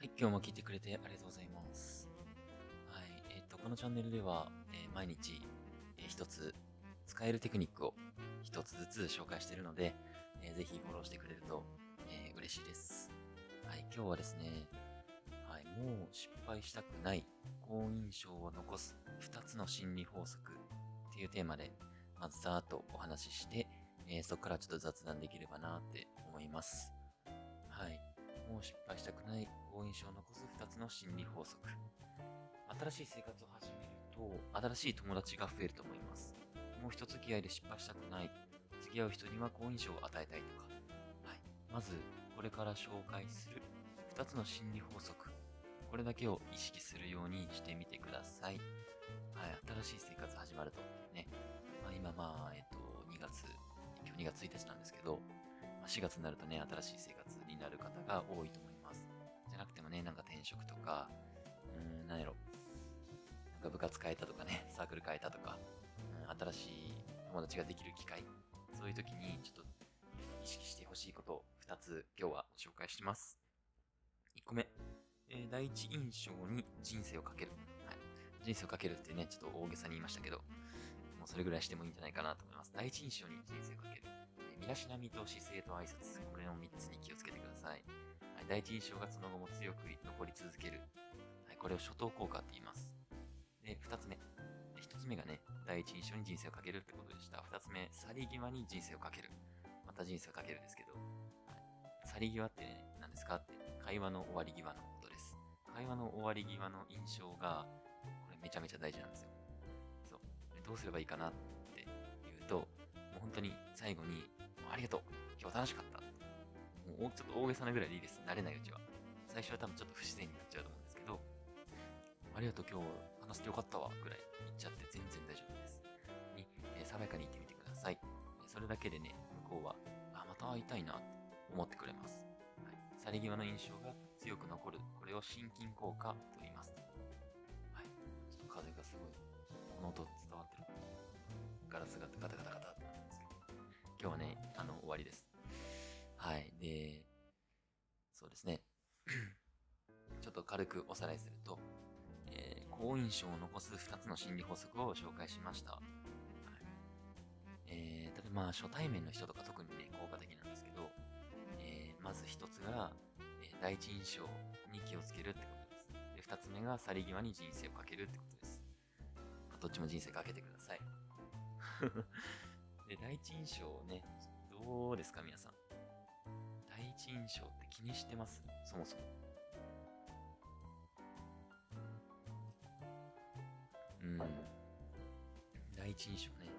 はい、今日も聞いてくれてありがとうございます。はい、えっ、と、このチャンネルでは、えー毎日、えー一つ使えるテクニックを一つずつ紹介しているので、えーぜひフォローしてくれると、えー嬉しいです。はい、今日はですね、はい、もう失敗したくない好印象を残す2つの心理法則っていうテーマで、まずざーっとお話しして、えーそこからちょっと雑談できればなって思います。はい。もう失敗したくない好印象を残す2つの心理法則。新しい生活を始めると、新しい友達が増えると思います。もう一付き合いで失敗したくない。付き合う人には好印象を与えたいとか。はい。まず、これから紹介する2つの心理法則。これだけを意識するようにしてみてください。はい。新しい生活始まるとね。まあ、今まあ、えっと、2月、今日2月1日なんですけど、4月になるとね、新しい生活になる方が多いと思います。じゃなくてもね、なんか転職とか、うん、なんやろ。なんか部活変えたとかね、サークル変えたとか、うん、新しい友達ができる機会、そういう時にちょっと意識してほしいことを2つ今日は紹介します。1個目、えー第一印象に人生をかける。はい。人生をかけるってね、ちょっと大げさに言いましたけど、もうそれぐらいしてもいいんじゃないかなと思います。第一印象に人生をかける。身だしなみと姿勢と挨拶、これの3つに気をつけてください。はい、第一印象がその後も強く残り続ける。はい、これを初等効果って言います。で、2つ目。1つ目がね、第一印象に人生をかけるってことでした。2つ目、去り際に人生をかける。また人生をかけるですけど、去り際ってね、何ですかって、会話の終わり際のことです。会話の終わり際の印象が、これめちゃめちゃ大事なんですよ。そう。どうすればいいかなって言うと、もう本当に最後に、ありがとう今日楽しかったもうちょっと大げさなぐらいでいいです。慣れないうちは。最初は多分ちょっと不自然になっちゃうと思うんですけど、ありがとう今日話してよかったわぐらい言っちゃって全然大丈夫です。に、えー爽やかに言ってみてください。それだけでね、向こうは、あ、また会いたいなって思ってくれます。はい。去り際の印象が強く残る。これを心筋効果と言います。はい。ちょっと風がすごい、この音伝わってる。ガラスがガタガタガタってなってますけど。今日はね、終わりです。はい。で、そうですね。ちょっと軽くおさらいすると、えー好印象を残す2つの心理法則を紹介しました。はい、えー、例えばまあ初対面の人とか特にね、効果的なんですけど、えーまず1つが、えー第一印象に気をつけるってことです。で、2つ目が去り際に人生をかけるってことです。まあどっちも人生かけてください。で、第一印象ね、どうですか皆さん。第一印象って気にしてます？そもそも。うん。第一印象ね。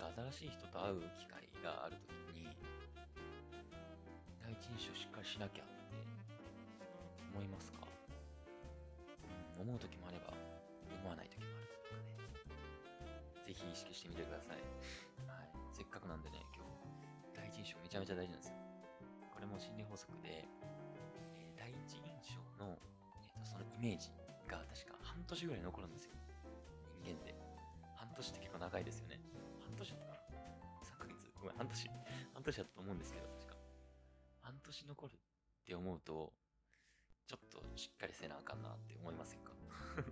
なんか新しい人と会う機会があるときに、第一印象しっかりしなきゃって思いますか、うん、思うときもあれば、思わないときもあるとかね。ぜひ意識してみてください。なんでね、今日、第一印象めちゃめちゃ大事なんですよ。これも心理法則で、えー第一印象の、えーとそのイメージが確か半年ぐらい残るんですよ。人間って。半年って結構長いですよね。半年だったかな ?3 ヶ月ごめん、半年。半年だったと思うんですけど、確か。半年残るって思うと、ちょっとしっかりせなあかんなって思いませんか？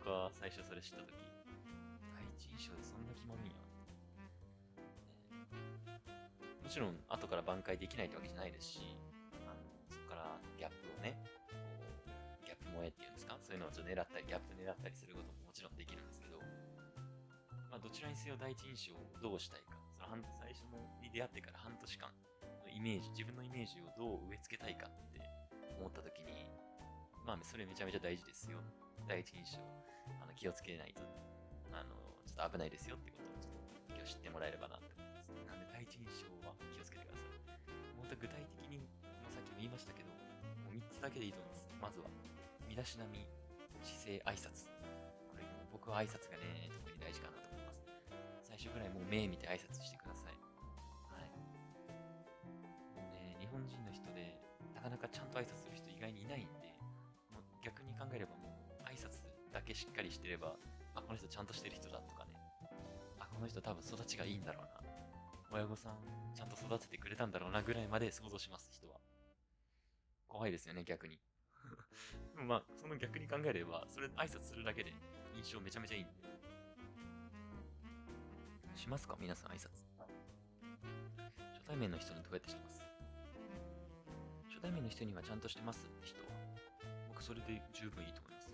僕は最初それ知ったとき、第一印象でそんな決まるんや。もちろん後から挽回できないってわけじゃないですし、あのそこからギャップをね、こうギャップ萌えっていうんですか、そういうのをちょっと狙ったり、ギャップ狙ったりすることももちろんできるんですけど、まあどちらにせよ第一印象をどうしたいか、その半最初に出会ってから半年間のイメージ、自分のイメージをどう植え付けたいかって思った時に、まあそれめちゃめちゃ大事ですよ。第一印象、あの気をつけないと、あの、ちょっと危ないですよってことをちょっと今日知ってもらえればなっ印象は気をつけてください。もっと具体的に、もうさっきも言いましたけど、もう3つだけでいいと思います。まずは、身だしなみ、姿勢、挨拶。これ、僕は挨拶がね、特に大事かなと思います。最初ぐらいもう目見て挨拶してください。はい。もうね、日本人の人で、なかなかちゃんと挨拶する人意外にいないんで、もう逆に考えればもう、挨拶だけしっかりしてれば、あ、この人ちゃんとしてる人だとかね。あ、この人多分育ちがいいんだろうな。親御さんちゃんと育ててくれたんだろうなぐらいまで想像します、人は。こ怖いですよね、逆に。で もまあ、その逆に考えれば、それ挨拶するだけで印象めちゃめちゃいいんで。しますか皆さん挨拶。初対面の人にどうやってしてます？初対面の人にはちゃんとしてます人は。僕それで十分いいと思います。う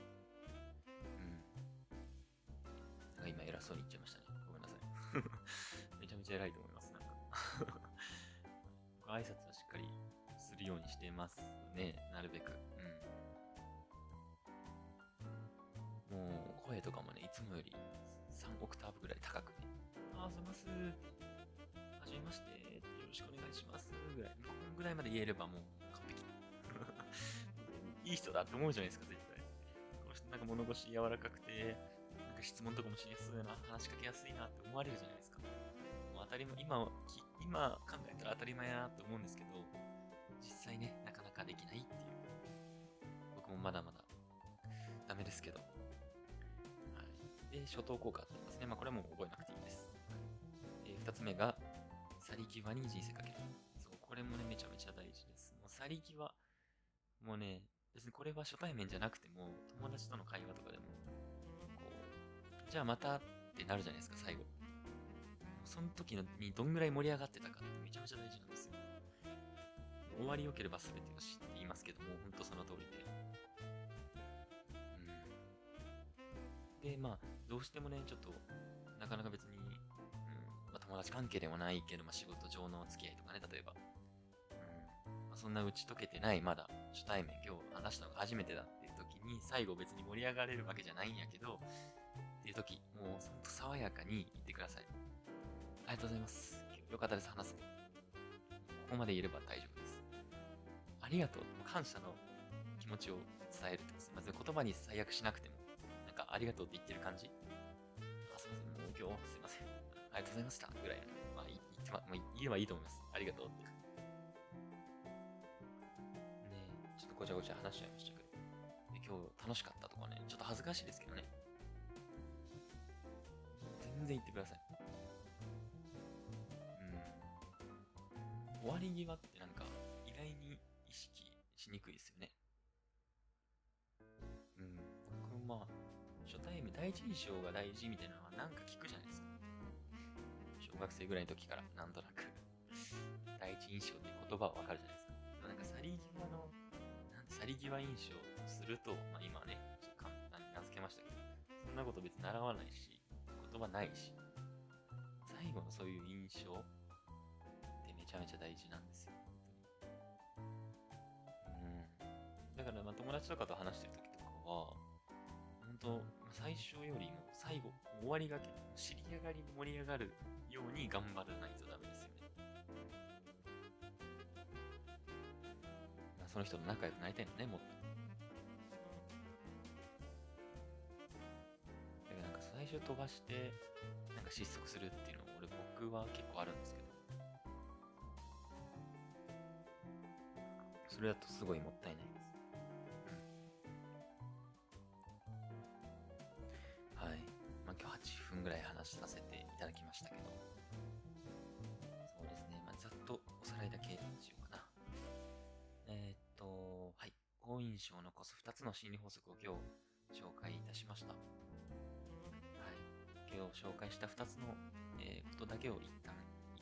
ん。なんか今偉そうに言っちゃいましたね。ごめんなさい。めちゃめちゃ偉いと思います。挨拶はしっかりするようにしてますね。なるべく。うん。もう声とかもね、いつもより3オクターブぐらい高くね。あ、すいます。はじめまして。よろしくお願いします。ぐらい。こんぐらいまで言えればもう完璧。いい人だって思うじゃないですか、絶対。この人なんか物腰柔らかくて、なんか質問とかもしやすいな、話しかけやすいなって思われるじゃないですか。もう当たり前、今、今考えたら当たり前やなって思うんですけど、実際ね、なかなかできないっていう。僕もまだまだダメですけど。はい。で、初等効果って言いますね。まあこれも覚えなくていいです。えー、二つ目が、去り際に人生かける。そう、これもね、めちゃめちゃ大事です。もう去り際、もうね、別にこれは初対面じゃなくても、友達との会話とかでも、こう、じゃあまたってなるじゃないですか、最後。その時にどんぐらい盛り上がってたかってめちゃめちゃ大事なんですよ。終わり良ければ全てよしって言いますけども、ほんとその通りで。うん。で、まあ、どうしてもね、ちょっと、なかなか別に、うん、まあ、友達関係でもないけど、まあ、仕事上のお付き合いとかね、例えば。うん。まあ、そんな打ち解けてない、まだ初対面、今日話したのが初めてだっていう時に、最後別に盛り上がれるわけじゃないんやけど、っていう時、もうほんと爽やかに言ってください。ありがとうございます。よかったです、話す。ここまで言えば大丈夫です。ありがとう。感謝の気持ちを伝えるってことです。まず言葉に最悪しなくても、なんかありがとうって言ってる感じ。あ、すいません。もう今日すいません。ありがとうございました。ぐらい。まあ、言ってま、まあ、言えばいいと思います。ありがとうって。ねえ、ちょっとごちゃごちゃ話しちゃいましたけど。今日楽しかったとかね、ちょっと恥ずかしいですけどね。全然言ってください。終わり際ってなんか意外に意識しにくいですよね。うん。僕もまあ、初対面第一印象が大事みたいなのはなんか聞くじゃないですか。小学生ぐらいの時からなんとなく 第一印象っていう言葉はわかるじゃないですか。なんか去り際の、なん去り際印象とすると、まあ今ね、ちょっと簡単に名付けましたけど、そんなこと別に習わないし、ないし、最後のそういう印象ってめちゃめちゃ大事なんですよ。うん。だから、まあ、友達とかと話してる時とかは、本当最初よりも最後、終わりがけ、知り上がり盛り上がるように頑張らないとダメですよね。まあ、その人と仲良くなりたいのね、もっと。からなんか最初飛ばして、なんか失速するっていうの俺僕は結構あるんですけど。それだとすごいもったいないです。はい。まあ、今日8分ぐらい話させていただきましたけど。そうですね。まあ、ざっとおさらいだけしようかな。えー、っと、はい。好印象を残す2つの心理法則を今日紹介いたしました。紹介した2つの、えー、ことだけを一旦、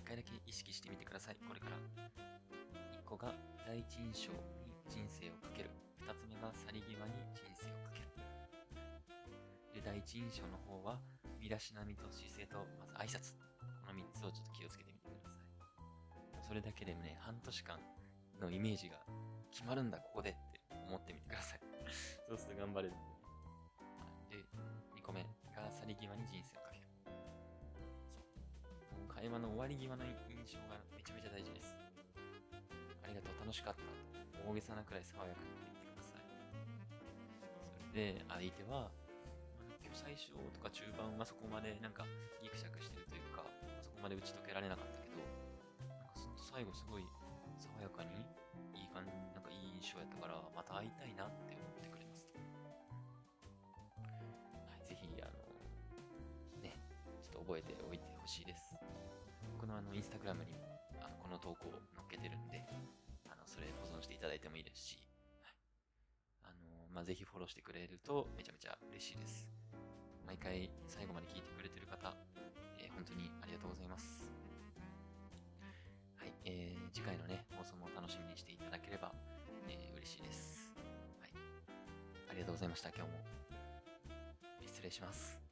1回だけ意識してみてください。これから。個が第一印象に人生をかける。二つ目が去り際に人生をかける。で、第一印象の方は、身だしなみと姿勢と、まず挨拶。この3つをちょっと気をつけてみてください。それだけでもね、半年間のイメージが決まるんだ、ここでって思ってみてください。そうすると頑張れる。で、2個目が去り際に人生をかける。会話の終わり際の印象がめちゃめちゃ大事です。ありがとう、楽しかった、大げさなくらい爽やかに言ってください。それで、相手は、今日最初とか中盤はそこまでなんかギクシャクしてるというか、そこまで打ち解けられなかったけど、なんか最後すごい爽やかにいい感じ、なんかいい印象やったから、また会いたいなって思って覚えておいてほしいです。僕のあの、インスタグラムにも、あの、この投稿を載っけてるんで、あのそれ保存していただいてもいいですし、あのまあ、ぜひフォローしてくれるとめちゃめちゃ嬉しいです。毎回最後まで聞いてくれてる方、えー、本当にありがとうございます。はい、えー、次回のね、放送も楽しみにしていただければ、えー、嬉しいです。はい。ありがとうございました、今日も。失礼します。